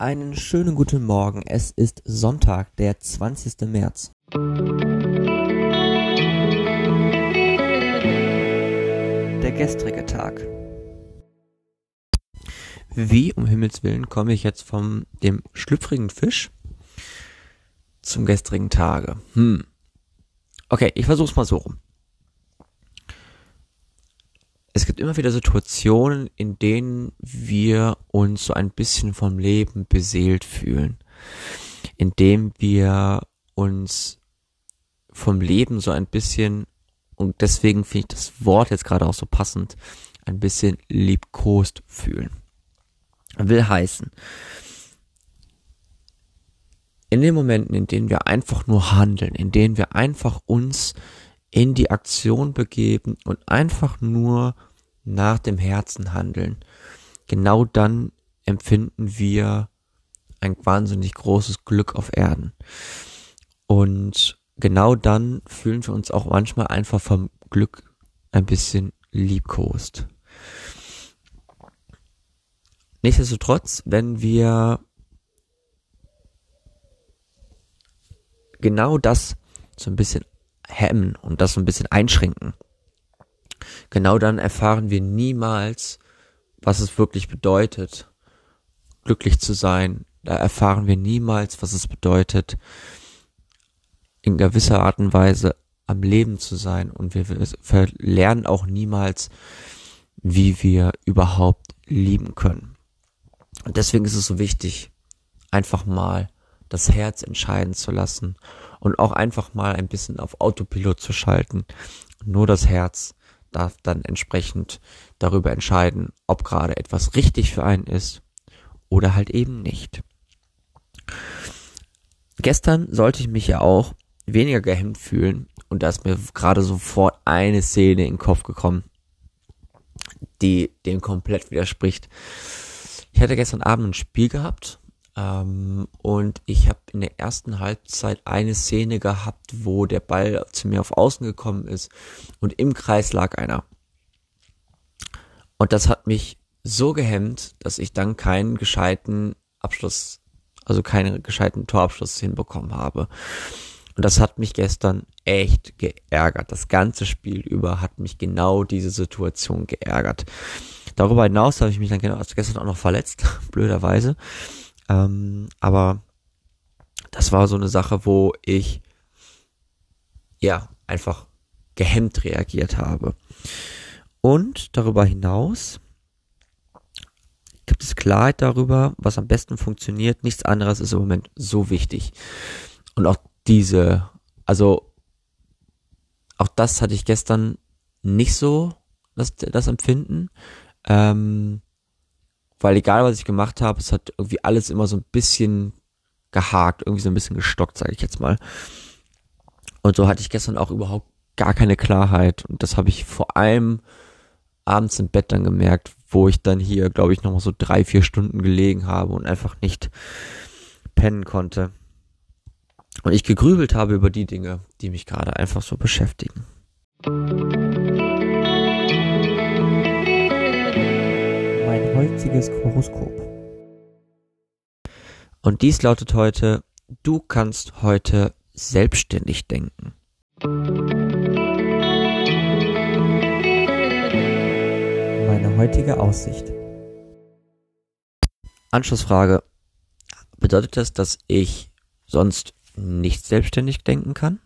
Einen schönen guten Morgen. Es ist Sonntag, der 20. März. Der gestrige Tag. Wie um Himmels Willen komme ich jetzt vom dem schlüpfrigen Fisch zum gestrigen Tage? Hm. Okay, ich versuch's mal so rum. Es gibt immer wieder Situationen, in denen wir uns so ein bisschen vom Leben beseelt fühlen, in dem wir uns vom Leben so ein bisschen, und deswegen finde ich das Wort jetzt gerade auch so passend, ein bisschen liebkost fühlen. Will heißen, in den Momenten, in denen wir einfach nur handeln, in denen wir einfach uns in die Aktion begeben und einfach nur nach dem Herzen handeln, genau dann empfinden wir ein wahnsinnig großes Glück auf Erden. Und genau dann fühlen wir uns auch manchmal einfach vom Glück ein bisschen liebkost. Nichtsdestotrotz, wenn wir genau das so ein bisschen hemmen und das so ein bisschen einschränken, genau dann erfahren wir niemals, was es wirklich bedeutet, glücklich zu sein. Da erfahren wir niemals, was es bedeutet, in gewisser Art und Weise am Leben zu sein. Und wir lernen auch niemals, wie wir überhaupt lieben können. Und deswegen ist es so wichtig, einfach mal das Herz entscheiden zu lassen und auch einfach mal ein bisschen auf Autopilot zu schalten. Nur das Herz darf dann entsprechend darüber entscheiden, ob gerade etwas richtig für einen ist oder halt eben nicht. Gestern sollte ich mich ja auch weniger gehemmt fühlen und da ist mir gerade sofort eine Szene in den Kopf gekommen, die dem komplett widerspricht. Ich hatte gestern Abend ein Spiel gehabt ähm, und ich habe in der ersten Halbzeit eine Szene gehabt, wo der Ball zu mir auf Außen gekommen ist und im Kreis lag einer. Und das hat mich so gehemmt, dass ich dann keinen gescheiten Abschluss, also keinen gescheiten Torabschluss hinbekommen habe. Und das hat mich gestern echt geärgert. Das ganze Spiel über hat mich genau diese Situation geärgert. Darüber hinaus habe ich mich dann gestern auch noch verletzt, blöderweise. Ähm, aber das war so eine Sache, wo ich ja einfach gehemmt reagiert habe. Und darüber hinaus gibt es Klarheit darüber, was am besten funktioniert. Nichts anderes ist im Moment so wichtig. Und auch diese, also auch das hatte ich gestern nicht so, das, das Empfinden. Ähm, weil egal was ich gemacht habe, es hat irgendwie alles immer so ein bisschen gehakt, irgendwie so ein bisschen gestockt, sage ich jetzt mal. Und so hatte ich gestern auch überhaupt gar keine Klarheit und das habe ich vor allem abends im Bett dann gemerkt, wo ich dann hier, glaube ich, nochmal so drei, vier Stunden gelegen habe und einfach nicht pennen konnte. Und ich gegrübelt habe über die Dinge, die mich gerade einfach so beschäftigen. Heutiges Horoskop. Und dies lautet heute, du kannst heute selbstständig denken. Meine heutige Aussicht. Anschlussfrage. Bedeutet das, dass ich sonst nicht selbstständig denken kann?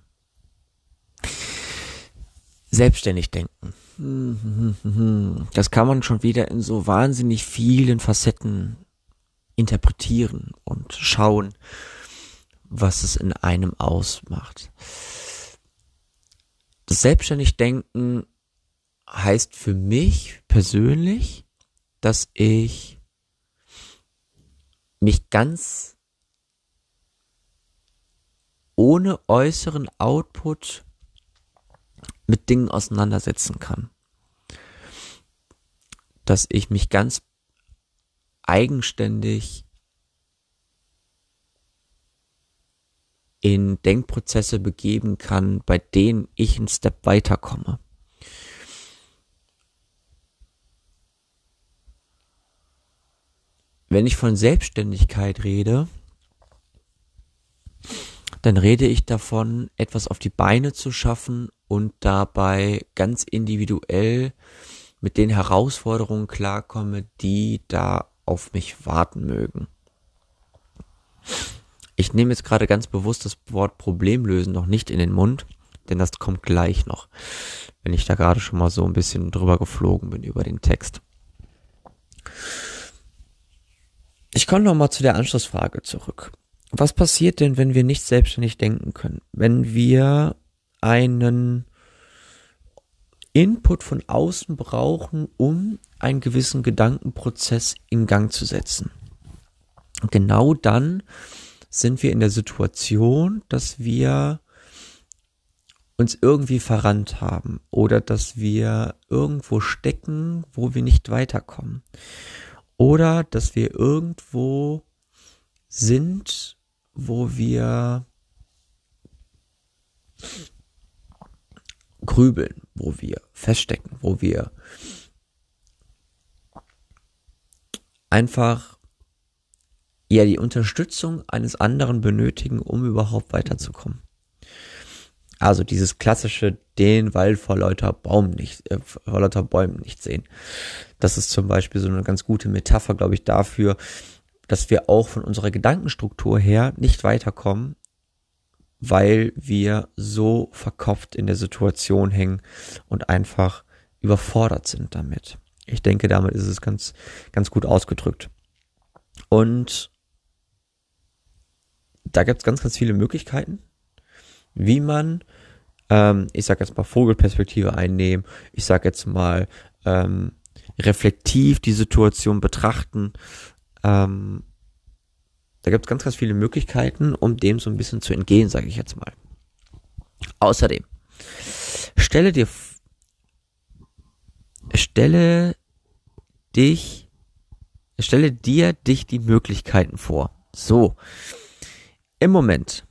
Selbstständig denken. Das kann man schon wieder in so wahnsinnig vielen Facetten interpretieren und schauen, was es in einem ausmacht. Das selbstständig Denken heißt für mich persönlich, dass ich mich ganz ohne äußeren Output mit Dingen auseinandersetzen kann. Dass ich mich ganz eigenständig in Denkprozesse begeben kann, bei denen ich einen Step weiterkomme. wenn ich von Selbstständigkeit rede, dann rede ich davon, etwas auf die Beine zu schaffen und dabei ganz individuell mit den Herausforderungen klarkomme, die da auf mich warten mögen. Ich nehme jetzt gerade ganz bewusst das Wort Problemlösen noch nicht in den Mund, denn das kommt gleich noch, wenn ich da gerade schon mal so ein bisschen drüber geflogen bin über den Text. Ich komme noch mal zu der Anschlussfrage zurück. Was passiert denn, wenn wir nicht selbstständig denken können? Wenn wir einen Input von außen brauchen, um einen gewissen Gedankenprozess in Gang zu setzen. genau dann sind wir in der Situation, dass wir uns irgendwie verrannt haben oder dass wir irgendwo stecken, wo wir nicht weiterkommen. Oder dass wir irgendwo sind, wo wir grübeln, wo wir feststecken, wo wir einfach ja die Unterstützung eines anderen benötigen, um überhaupt weiterzukommen. Also dieses klassische den Wald vor lauter Baum nicht, äh, vor lauter Bäumen nicht sehen. Das ist zum Beispiel so eine ganz gute Metapher, glaube ich, dafür, dass wir auch von unserer Gedankenstruktur her nicht weiterkommen, weil wir so verkopft in der Situation hängen und einfach überfordert sind damit. Ich denke, damit ist es ganz, ganz gut ausgedrückt. Und da gibt es ganz, ganz viele Möglichkeiten, wie man, ähm, ich sag jetzt mal Vogelperspektive einnehmen, ich sag jetzt mal ähm, reflektiv die Situation betrachten, ähm, da gibt es ganz, ganz viele Möglichkeiten, um dem so ein bisschen zu entgehen, sage ich jetzt mal. Außerdem, stelle dir, stelle dich, stelle dir dich die Möglichkeiten vor. So. Im Moment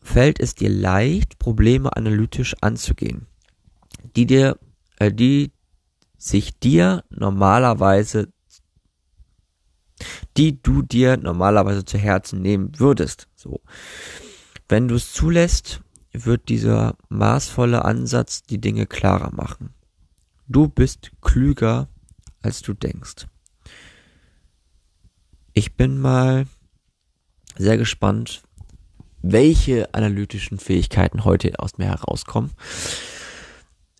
fällt es dir leicht, Probleme analytisch anzugehen, die dir, äh, die sich dir normalerweise die du dir normalerweise zu Herzen nehmen würdest. So. Wenn du es zulässt, wird dieser maßvolle Ansatz die Dinge klarer machen. Du bist klüger, als du denkst. Ich bin mal sehr gespannt, welche analytischen Fähigkeiten heute aus mir herauskommen.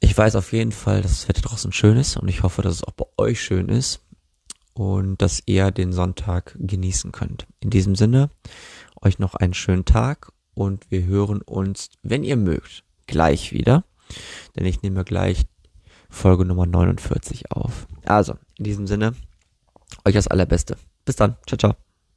Ich weiß auf jeden Fall, dass das Wetter draußen schön ist und ich hoffe, dass es auch bei euch schön ist und dass ihr den Sonntag genießen könnt. In diesem Sinne, euch noch einen schönen Tag und wir hören uns, wenn ihr mögt, gleich wieder, denn ich nehme gleich Folge Nummer 49 auf. Also, in diesem Sinne, euch das Allerbeste. Bis dann. Ciao, ciao.